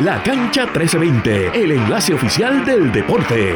La Cancha 1320, el enlace oficial del deporte.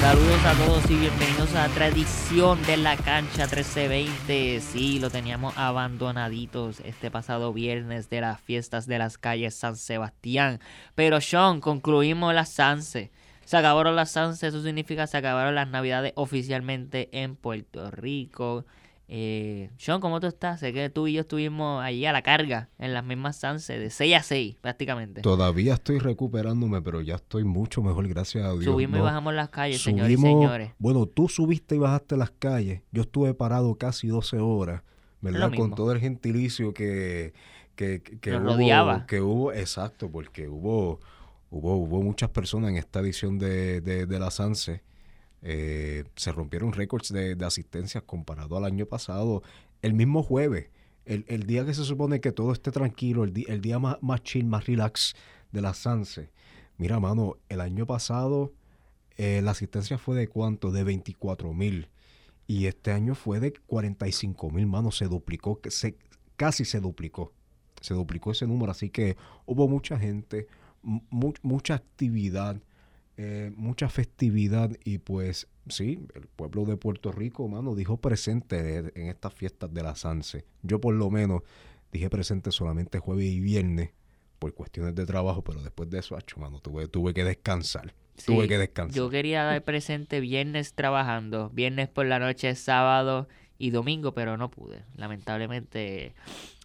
Saludos a todos y bienvenidos a tradición de la cancha 1320. Sí, lo teníamos abandonaditos este pasado viernes de las fiestas de las calles San Sebastián. Pero Sean, concluimos las Sanse. Se acabaron las Sanse, eso significa se acabaron las navidades oficialmente en Puerto Rico. Eh, Sean, ¿cómo tú estás? Sé que tú y yo estuvimos allí a la carga en las mismas Sanse, de 6 a 6 prácticamente. Todavía estoy recuperándome, pero ya estoy mucho mejor, gracias a Dios. Subimos y bajamos las calles, señores y señores. Bueno, tú subiste y bajaste las calles. Yo estuve parado casi 12 horas, ¿verdad? Con todo el gentilicio que, que, que, Nos hubo, rodeaba. que hubo, exacto, porque hubo, hubo, hubo muchas personas en esta edición de, de, de la SANSE. Eh, se rompieron récords de, de asistencia comparado al año pasado. El mismo jueves, el, el día que se supone que todo esté tranquilo, el, di- el día más, más chill, más relax de la SANSE. Mira, mano, el año pasado eh, la asistencia fue de cuánto? De 24 mil. Y este año fue de 45 mil, mano. Se duplicó, se, casi se duplicó. Se duplicó ese número. Así que hubo mucha gente, mu- mucha actividad, eh, mucha festividad. Y pues sí, el pueblo de Puerto Rico, mano, dijo presente en estas fiestas de la Sanse. Yo por lo menos dije presente solamente jueves y viernes por cuestiones de trabajo, pero después de eso, acho, mano, tuve, tuve que descansar. Tuve que descansar. Yo quería dar presente viernes trabajando, viernes por la noche, sábado y domingo, pero no pude. Lamentablemente,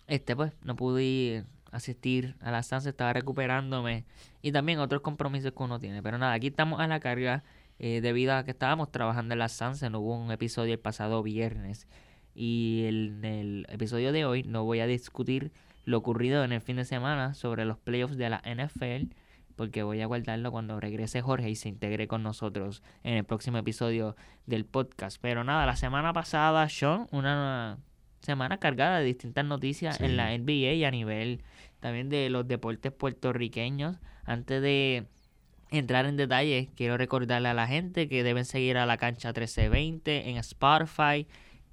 este pues, no pude asistir a la estancia, estaba recuperándome y también otros compromisos que uno tiene. Pero nada, aquí estamos a la carga eh, debido a que estábamos trabajando en la estancia, no hubo un episodio el pasado viernes. Y el- en el episodio de hoy no voy a discutir lo ocurrido en el fin de semana sobre los playoffs de la NFL porque voy a guardarlo cuando regrese Jorge y se integre con nosotros en el próximo episodio del podcast. Pero nada, la semana pasada, Sean, una semana cargada de distintas noticias Sí. en la NBA y a nivel también de los deportes puertorriqueños. Antes de entrar en detalle, quiero recordarle a la gente que deben seguir a la cancha 1320 en Spotify,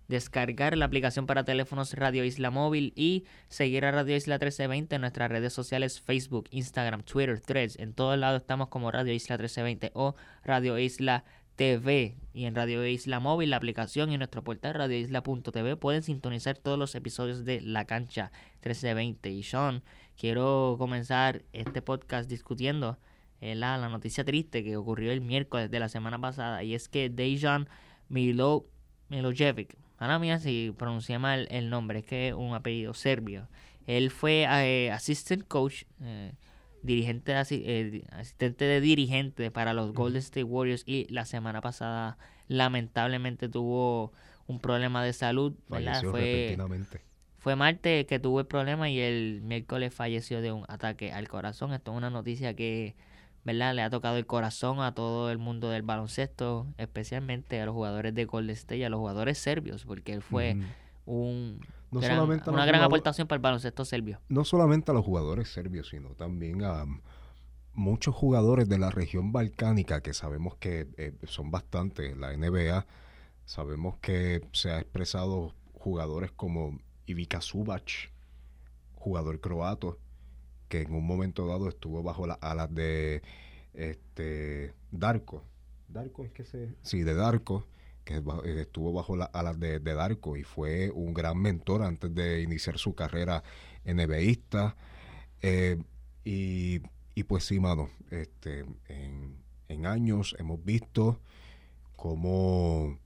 descargar la aplicación para teléfonos Radio Isla Móvil y seguir a Radio Isla 1320 en nuestras redes sociales Facebook, Instagram, Twitter, Threads. En todos lados estamos como Radio Isla 1320 o Radio Isla TV. Y en Radio Isla Móvil, la aplicación y nuestro portal radioisla.tv pueden sintonizar todos los episodios de La Cancha 1320. Y Sean, quiero comenzar este podcast discutiendo eh, la, la noticia triste que ocurrió el miércoles de la semana pasada y es que Dejan Milo, Milojevic, ahora mía si pronuncié mal el nombre, es que es un apellido serbio. Él fue eh, coach, eh, dirigente, eh, asistente de dirigente para los Golden State Warriors y la semana pasada lamentablemente tuvo un problema de salud, ¿verdad? Fue, fue martes que tuvo el problema y el miércoles falleció de un ataque al corazón. Esto es una noticia que, ¿verdad? Le ha tocado el corazón a todo el mundo del baloncesto, especialmente a los jugadores de Golden State y a los jugadores serbios, porque él fue un No gran- solamente una gran aportación para el baloncesto serbio. no solamente a los jugadores serbios, sino también a um, muchos jugadores de la región balcánica que sabemos que eh, son bastantes. La NBA, sabemos que se ha expresado jugadores como Ivica Subac, jugador croato, que en un momento dado estuvo bajo las alas de este Darko. Darko es que se... Sí, de Darko, que eh, estuvo bajo las alas de, de Darko y fue un gran mentor antes de iniciar su carrera NBAista. Eh, y, y pues sí, mano, este, en, años hemos visto cómo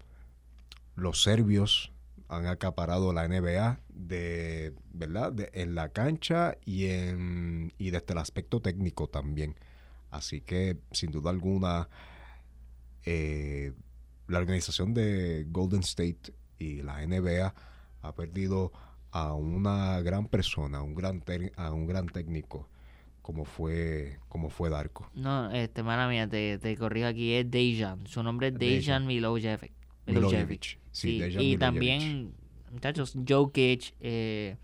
los serbios han acaparado la NBA de, ¿verdad? En la cancha y, en, y desde el aspecto técnico también. Así que, sin duda alguna, eh, la organización de Golden State y la NBA ha perdido a una gran persona, a un gran, a un gran técnico como fue, como fue Darko. No, este, mala mía, te, te corrijo aquí, es Dejan. Su nombre es Dejan Dejan. Milojevic. Milojevic. Sí, Sí, Dejan y Milojevic. también, muchachos, Jokic eh,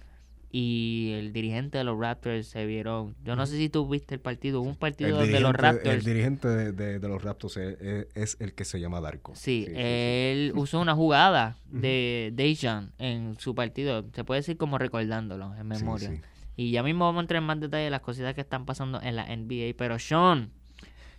y el dirigente de los Raptors se vieron. Yo no sé si tú viste el partido. Un partido donde los el Raptors. dirigente de, de- de los Raptors es, es- es el que se llama Darko. Sí, él usó una jugada de Dejan en su partido. Se puede decir como recordándolo en memoria. Y ya mismo vamos a entrar en más detalle de las cositas que están pasando en la NBA. Pero Sean,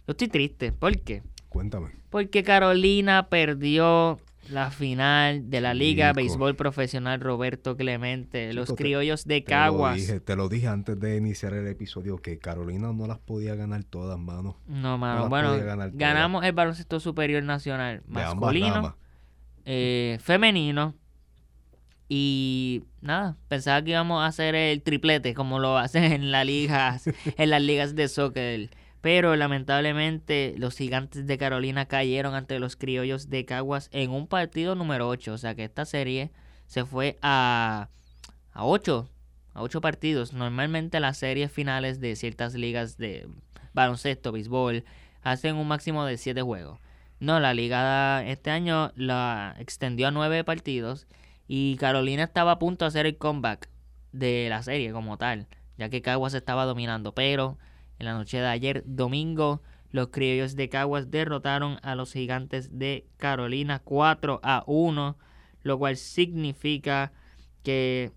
yo estoy triste. ¿Por qué? Cuéntame. Porque Carolina perdió la final de la Liga. Béisbol Profesional Roberto Clemente, los Chico, criollos de Te lo, Caguas. dije, te lo dije antes de iniciar el episodio que Carolina no las podía ganar todas, mano. No, mano. las bueno, ganamos el baloncesto superior nacional masculino, eh, femenino. Y nada, pensaba que íbamos a hacer el triplete como lo hacen en, la ligas, en las ligas de soccer. Pero lamentablemente los gigantes de Carolina cayeron ante los criollos de Caguas en un partido número 8. O sea que esta serie se fue a, a 8, a 8 partidos. Normalmente las series finales de ciertas ligas de baloncesto, béisbol, hacen un máximo de 7 juegos. No, la liga este año la extendió a 9 partidos y Carolina estaba a punto de hacer el comeback de la serie como tal, ya que Caguas estaba dominando, pero en la noche de ayer, domingo, los criollos de Caguas derrotaron a los gigantes de Carolina 4 a 1, lo cual significa que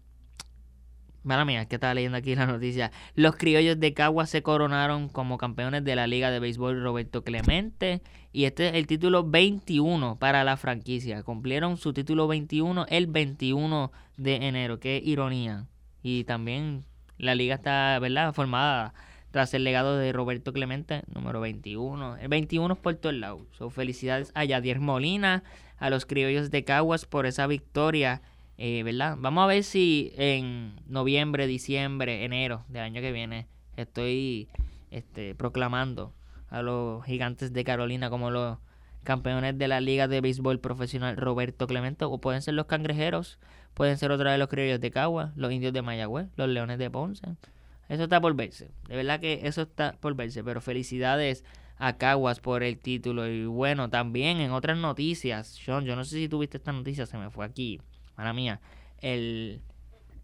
Mala mía, que estaba leyendo aquí la noticia. Los criollos de Caguas se coronaron como campeones de la Liga de Béisbol Roberto Clemente. Y este es el título 21 para la franquicia. Cumplieron su título 21 el 21 de enero. Qué ironía. Y también la liga está, ¿verdad? Formada tras el legado de Roberto Clemente, número 21. El 21 es por todo el lado. So, felicidades a Yadier Molina, a los criollos de Caguas por esa victoria. Eh, ¿Verdad? Vamos a ver si en noviembre, diciembre, enero del año que viene estoy este, proclamando a los gigantes de Carolina como los campeones de la Liga de Béisbol Profesional Roberto Clemente, o pueden ser los cangrejeros, pueden ser otra de los criollos de Cagua, los indios de Mayagüez, los leones de Ponce. Eso está por verse. De verdad que eso está por verse. Pero felicidades a Caguas por el título. Y bueno, también en otras noticias, Sean, yo no sé si tuviste esta noticia, se me fue aquí, mala mía, el,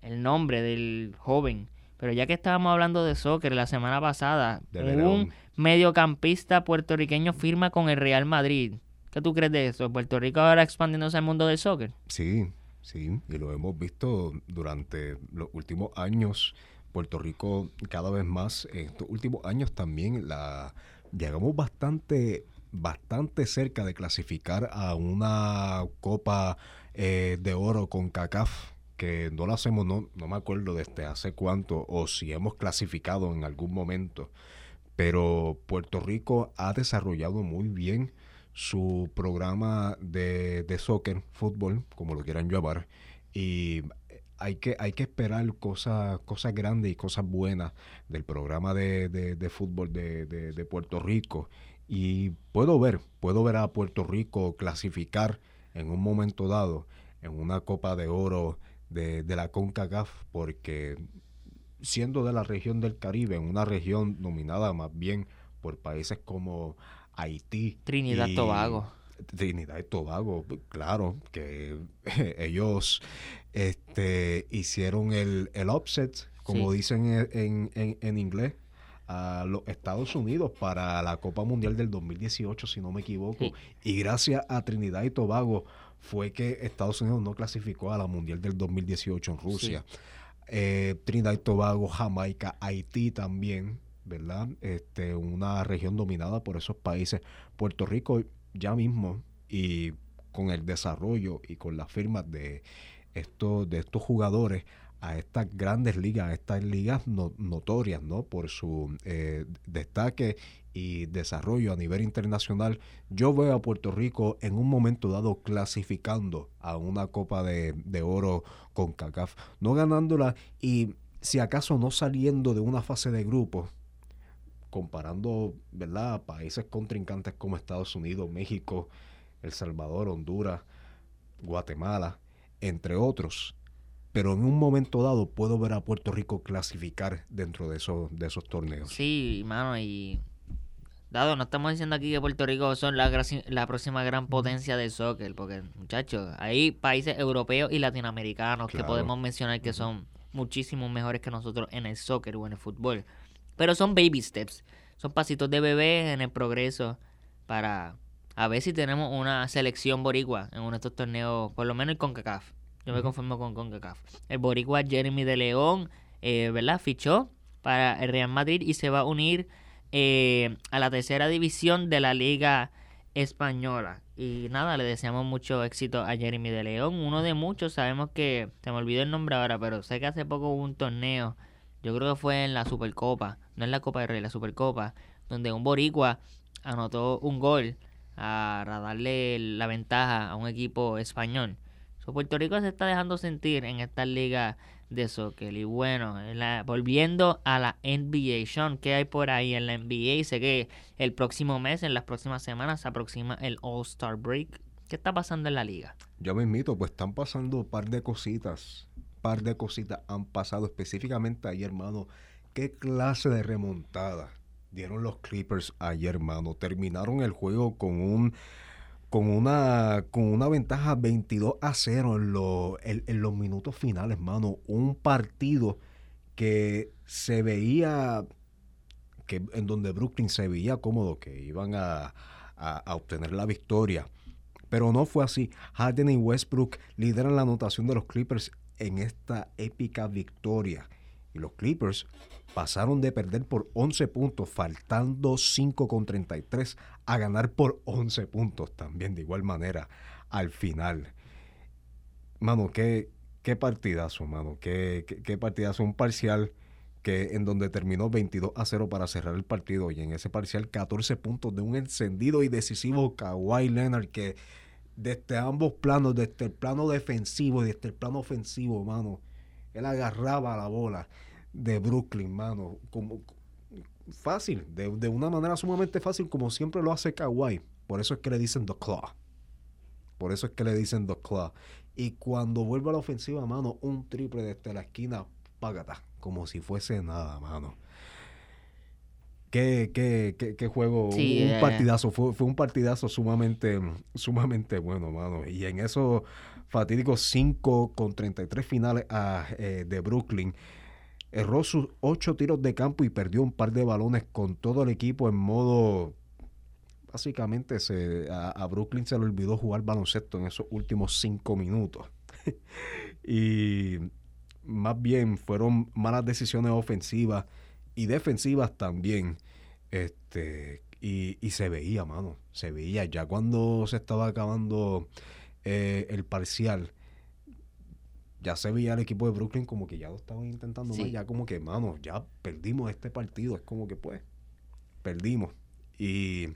el nombre del joven. Pero ya que estábamos hablando de soccer la semana pasada, un mediocampista puertorriqueño firma con el Real Madrid. ¿Qué tú crees de eso? ¿Puerto Rico ahora expandiéndose al mundo del soccer? Sí, sí, y lo hemos visto durante los últimos años. Puerto Rico cada vez más, en estos últimos años también la llegamos bastante, bastante cerca de clasificar a una Copa eh, de Oro con CACAF, que no lo hacemos, no, no me acuerdo desde hace cuánto, o si hemos clasificado en algún momento. Pero Puerto Rico ha desarrollado muy bien su programa de, de soccer, fútbol, como lo quieran llamar, y hay que, hay que esperar cosas, cosas grandes y cosas buenas del programa de, de- de fútbol de, de- de Puerto Rico. Y puedo ver, puedo ver a Puerto Rico clasificar en un momento dado en una Copa de Oro de, de la CONCACAF, porque siendo de la región del Caribe, en una región dominada más bien por países como Haití. Trinidad y- Tobago. Trinidad y Tobago, claro, que ellos este, hicieron el, el upset, como Sí. dicen en, en- en- inglés, a los Estados Unidos para la Copa Mundial del 2018, si no me equivoco. Sí. Y gracias a Trinidad y Tobago fue que Estados Unidos no clasificó a la Mundial del 2018 en Rusia. Eh, Trinidad y Tobago, Jamaica, Haití también, ¿verdad? Este, una región dominada por esos países. Puerto Rico ya mismo y con el desarrollo y con las firmas de estos, de estos jugadores a estas grandes ligas, a estas ligas no- notorias, ¿no? Por su eh, destaque y desarrollo a nivel internacional. Yo veo a Puerto Rico en un momento dado clasificando a una Copa de, de Oro con CACAF, no ganándola y si acaso no saliendo de una fase de grupo, comparando, ¿verdad? a países contrincantes como Estados Unidos, México, El Salvador, Honduras, Guatemala, entre otros. Pero en un momento dado puedo ver a Puerto Rico clasificar dentro de esos, de esos torneos. Sí, mano, y dado, no estamos diciendo aquí que Puerto Rico son la, próxima gran potencia del soccer, porque muchachos, hay países europeos y latinoamericanos que podemos mencionar que son muchísimo mejores que nosotros en el soccer o en el fútbol. Pero son baby steps, son pasitos de bebé en el progreso para a ver si tenemos una selección boricua en uno de estos torneos, por lo menos el CONCACAF. Yo me conformo con CONCACAF. El boricua Jeremy de León eh, ¿verdad? Fichó para el Real Madrid y se va a unir eh, a la tercera división de la Liga Española. Y nada, le deseamos mucho éxito a Jeremy de León, uno de muchos. Sabemos que, se me olvidó el nombre ahora, pero sé que hace poco hubo un torneo, yo creo que fue en la Supercopa, no en la Copa de Rey, la Supercopa, donde un boricua anotó un gol para darle la ventaja a un equipo español. Puerto Rico se está dejando sentir en esta liga de soccer. Y bueno, volviendo a la NBA, Sean, ¿qué hay por ahí en la NBA? Sé que el próximo mes, en las próximas semanas, se aproxima el All-Star Break. ¿Qué está pasando en la liga? Yo me invito, pues están pasando un par de cositas. Par de cositas han pasado específicamente ayer, hermano. ¿Qué clase de remontada dieron los Clippers ayer, hermano? Terminaron el juego con un con una, con una ventaja 22 a 0 en, en, los minutos finales, mano. Un partido que se veía, que en donde Brooklyn se veía cómodo, que iban a, a obtener la victoria. Pero no fue así. Harden y Westbrook lideran la anotación de los Clippers en esta épica victoria. Y los Clippers pasaron de perder por 11 puntos, faltando 5 con 33, a ganar por 11 puntos también de igual manera al final. Mano, qué, qué partidazo, mano, qué, qué, partidazo, un parcial que en donde terminó 22 a 0 para cerrar el partido y en ese parcial 14 puntos de un encendido y decisivo Kawhi Leonard que desde ambos planos, desde el plano defensivo y desde el plano ofensivo, mano, él agarraba la bola de Brooklyn, mano. Como, fácil, de, una manera sumamente fácil, como siempre lo hace Kawhi. Por eso es que le dicen The Claw. Por eso es que le dicen The Claw. Y cuando vuelve a la ofensiva, mano, un triple desde la esquina, págata, como si fuese nada, mano. Qué, qué, qué, qué juego, un, partidazo, fue, fue, un partidazo sumamente, sumamente bueno, mano. Y en esos fatídicos 5 con 33 finales a, eh, de Brooklyn, erró sus ocho tiros de campo y perdió un par de balones con todo el equipo en modo... Básicamente se, a, Brooklyn se le olvidó jugar baloncesto en esos últimos cinco minutos. y más bien fueron malas decisiones ofensivas y defensivas también. Este, y, y, se veía, mano, se veía ya cuando se estaba acabando eh, el parcial ya se veía el equipo de Brooklyn como que ya lo estaban intentando más, ya como que, mano, ya perdimos este partido, es como que pues, perdimos. Y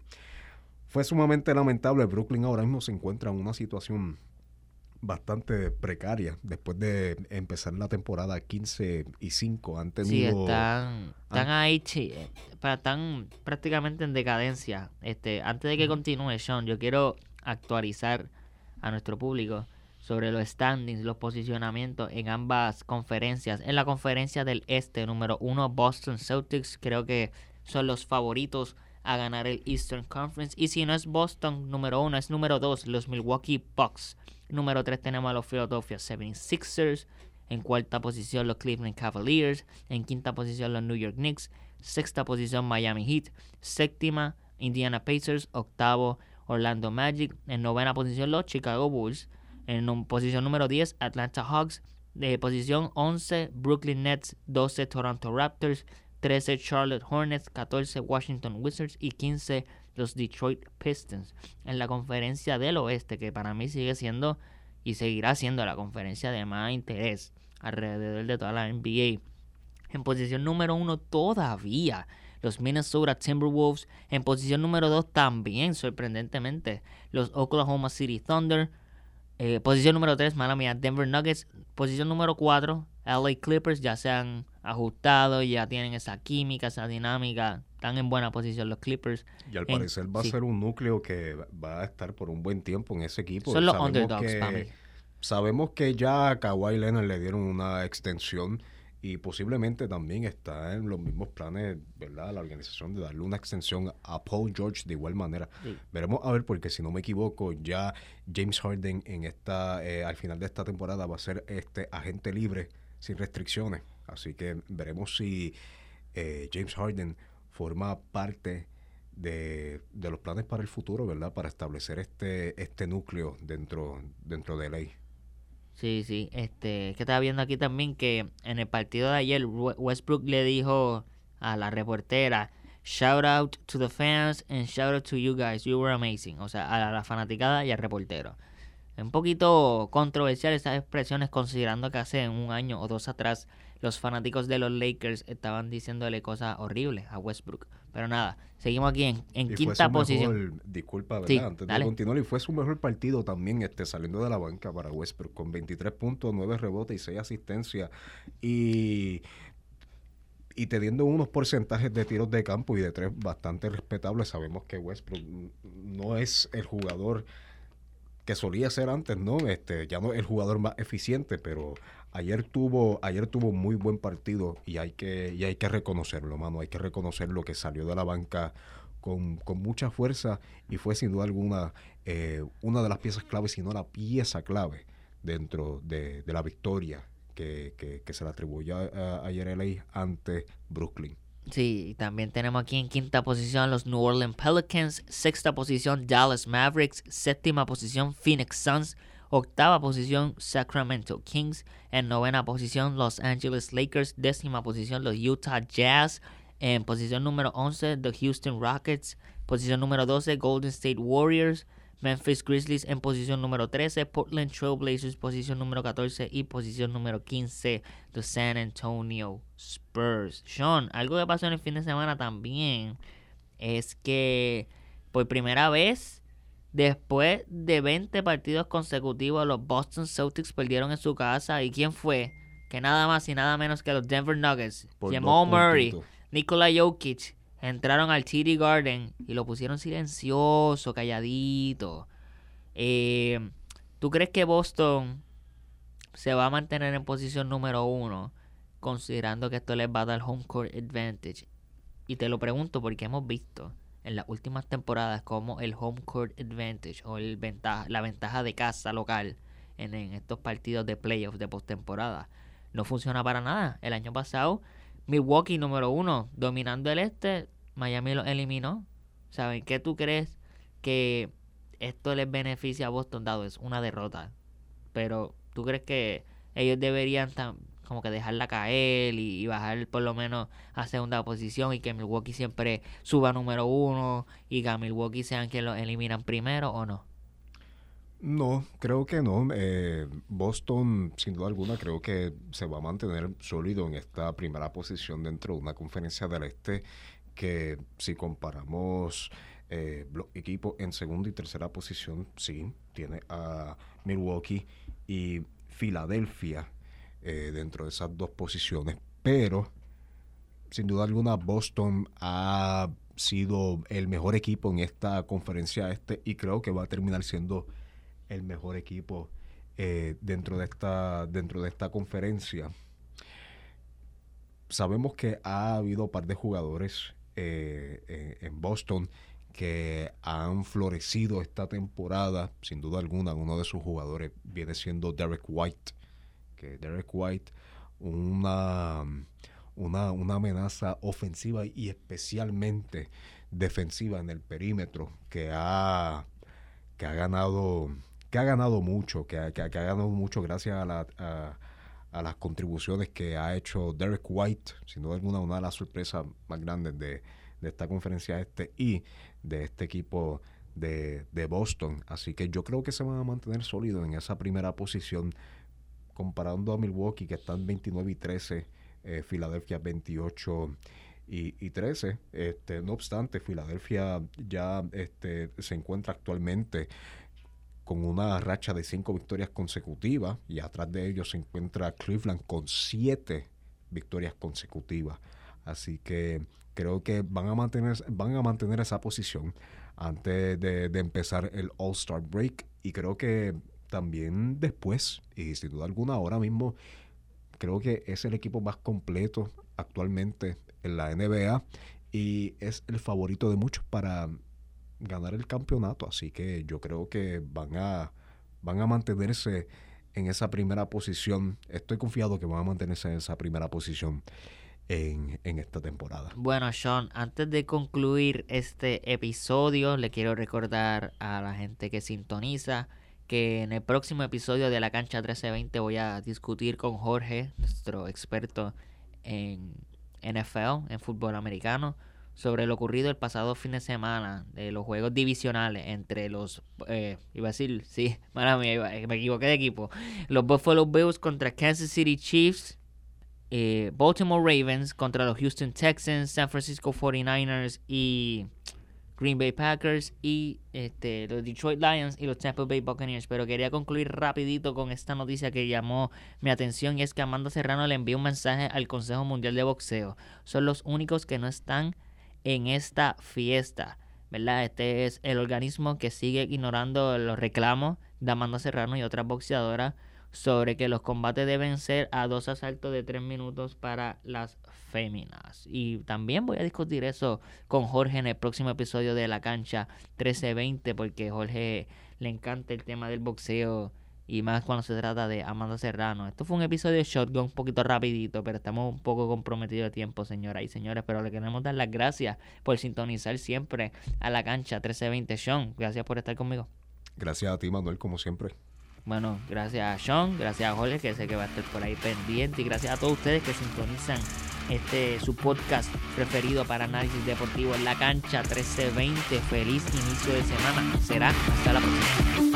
fue sumamente lamentable, Brooklyn ahora mismo se encuentra en una situación bastante precaria después de empezar la temporada 15 y 5 han tenido sí están, están ahí eh, están prácticamente en decadencia este antes de que continúe Sean yo quiero actualizar a nuestro público sobre los standings, los posicionamientos en ambas conferencias. En la conferencia del este, número uno, Boston Celtics, creo que son los favoritos a ganar el Eastern Conference. Y si no es Boston, número uno, es número dos, los Milwaukee Bucks. Número tres tenemos a los Philadelphia 76ers. En cuarta posición los Cleveland Cavaliers. En quinta posición los New York Knicks. Sexta posición Miami Heat. Séptima Indiana Pacers. Octavo Orlando Magic. En novena posición los Chicago Bulls. En posición número 10, Atlanta Hawks. De posición 11, Brooklyn Nets. 12, Toronto Raptors. 13, Charlotte Hornets. 14, Washington Wizards. Y 15, los Detroit Pistons. En la conferencia del oeste, que para mí sigue siendo y seguirá siendo la conferencia de más interés alrededor de toda la NBA. En posición número 1 todavía los Minnesota Timberwolves. En posición número 2 también, sorprendentemente, los Oklahoma City Thunder. Eh, posición número 3, mala mía, Denver Nuggets. Posición número 4, LA Clippers. Ya se han ajustado, ya tienen esa química, esa dinámica. Están en buena posición los Clippers. Y al parecer va a ser un núcleo que va a estar por un buen tiempo en ese equipo. Son los underdogs Sabemos que ya a Kawhi Leonard le dieron una extensión y posiblemente también está en los mismos planes, ¿verdad? La organización de darle una extensión a Paul George de igual manera. Veremos a ver, porque si no me equivoco, ya James Harden en esta, eh, al final de esta temporada va a ser este agente libre sin restricciones. Así que veremos si eh, James Harden forma parte de, de, los planes para el futuro, ¿verdad? Para establecer este, este núcleo dentro, dentro de ley. Sí, sí. Este, que estaba viendo aquí también que en el partido de ayer Westbrook le dijo a la reportera, shout out to the fans and shout out to you guys, you were amazing. O sea, a la fanaticada y al reportero. Un poquito controversial esas expresiones considerando que hace un año o dos atrás los fanáticos de los Lakers estaban diciéndole cosas horribles a Westbrook. Pero nada, seguimos aquí en, en quinta posición. disculpa, ¿verdad? Antes de continuar, y fue su mejor partido también este saliendo de la banca para Westbrook con 23 puntos, 9 rebotes y 6 asistencias. Y y teniendo unos porcentajes de tiros de campo y de tres bastante respetables, sabemos que Westbrook no es el jugador que solía ser antes, ¿no? Este, ya no es el jugador más eficiente, pero ayer tuvo, ayer tuvo muy buen partido y hay que, y hay que reconocerlo, mano. Hay que reconocer lo que salió de la banca con, mucha fuerza y fue sin duda alguna eh, una de las piezas claves, si no la pieza clave dentro de, la victoria que, que, se le atribuyó a, ayer LA ante Brooklyn. Sí, también tenemos aquí en quinta posición los New Orleans Pelicans, sexta posición Dallas Mavericks, séptima posición Phoenix Suns, octava posición Sacramento Kings, en novena posición Los Angeles Lakers, décima posición los Utah Jazz, en posición número 11 The Houston Rockets, posición número 12 Golden State Warriors, Memphis Grizzlies en posición número 13, Portland Trail Blazers posición número 14 y posición número 15 The San Antonio Spurs. Sean, algo que pasó en el fin de semana también es que por primera vez después de 20 partidos consecutivos los Boston Celtics perdieron en su casa y quién fue? Que nada más y nada menos que los Denver Nuggets. Jamal Murray, Nikola Jokic entraron al TD Garden y lo pusieron silencioso, calladito. Eh, ¿Tú crees que Boston se va a mantener en posición número uno, considerando que esto les va a dar home court advantage? Y te lo pregunto porque hemos visto en las últimas temporadas como el home court advantage o el ventaja, la ventaja de casa local en, en estos partidos de playoffs de postemporada no funciona para nada. El año pasado Milwaukee número uno, dominando el este, Miami lo eliminó. ¿Saben qué tú crees que esto les beneficia a Boston dado es una derrota? Pero tú crees que ellos deberían como que dejarla caer y, bajar por lo menos a segunda posición y que Milwaukee siempre suba número uno y que a Milwaukee sean quienes lo eliminan primero o no? No, creo que no. Eh, Boston, sin duda alguna, creo que se va a mantener sólido en esta primera posición dentro de una conferencia del Este que si comparamos eh, los equipos en segunda y tercera posición, sí, tiene a Milwaukee y Filadelfia eh, dentro de esas dos posiciones, pero sin duda alguna Boston ha sido el mejor equipo en esta conferencia este y creo que va a terminar siendo el mejor equipo eh, dentro de esta dentro de esta conferencia. Sabemos que ha habido un par de jugadores eh, en Boston que han florecido esta temporada, sin duda alguna, uno de sus jugadores viene siendo Derek White, que Derek White, una, una, una amenaza ofensiva y especialmente defensiva en el perímetro, que ha, que ha ganado que ha ganado mucho, que, que, ha ganado mucho gracias a la, a las contribuciones que ha hecho Derek White, sin duda alguna una de las sorpresas más grandes de, esta conferencia este y de este equipo de, Boston. Así que yo creo que se van a mantener sólidos en esa primera posición, comparando a Milwaukee, que están 29 y 13, eh, Filadelfia 28 y, 13. Este, no obstante, Filadelfia ya este, se encuentra actualmente con una racha de cinco victorias consecutivas y atrás de ellos se encuentra Cleveland con siete victorias consecutivas. Así que creo que van a mantener, van a mantener esa posición antes de, empezar el All-Star Break y creo que también después, y sin duda alguna ahora mismo, creo que es el equipo más completo actualmente en la NBA y es el favorito de muchos para ganar el campeonato. Así que yo creo que van a, van a mantenerse en esa primera posición. Estoy confiado que van a mantenerse en esa primera posición en, en, esta temporada. Bueno, Sean, antes de concluir este episodio, le quiero recordar a la gente que sintoniza que en el próximo episodio de la cancha 1320 voy a discutir con Jorge, nuestro experto en NFL, en fútbol americano, sobre lo ocurrido el pasado fin de semana de los juegos divisionales entre los, eh, iba a decir, sí, mala mía, me equivoqué de equipo, los Buffalo Bills contra Kansas City Chiefs, eh, Baltimore Ravens contra los Houston Texans, San Francisco 49ers y Green Bay Packers y este, los Detroit Lions y los Tampa Bay Buccaneers. Pero quería concluir rapidito con esta noticia que llamó mi atención y es que Amanda Serrano le envió un mensaje al Consejo Mundial de Boxeo. Son los únicos que no están en esta fiesta. ¿verdad? Este es el organismo que sigue ignorando los reclamos de Amanda Serrano y otras boxeadoras sobre que los combates deben ser a dos asaltos de tres minutos para las féminas. Y también voy a discutir eso con Jorge en el próximo episodio de La Cancha 1320, porque Jorge le encanta el tema del boxeo y más cuando se trata de Amanda Serrano. Esto fue un episodio de Shotgun un poquito rapidito, pero estamos un poco comprometidos de tiempo, señoras y señores. Pero le queremos dar las gracias por sintonizar siempre a la cancha 1320. Sean, gracias por estar conmigo. Gracias a ti, Manuel, como siempre. Bueno, gracias a Sean, gracias a Jorge, que sé que va a estar por ahí pendiente, y gracias a todos ustedes que sintonizan este su podcast preferido para análisis deportivo en la cancha 1320. Feliz inicio de semana. Será hasta la próxima.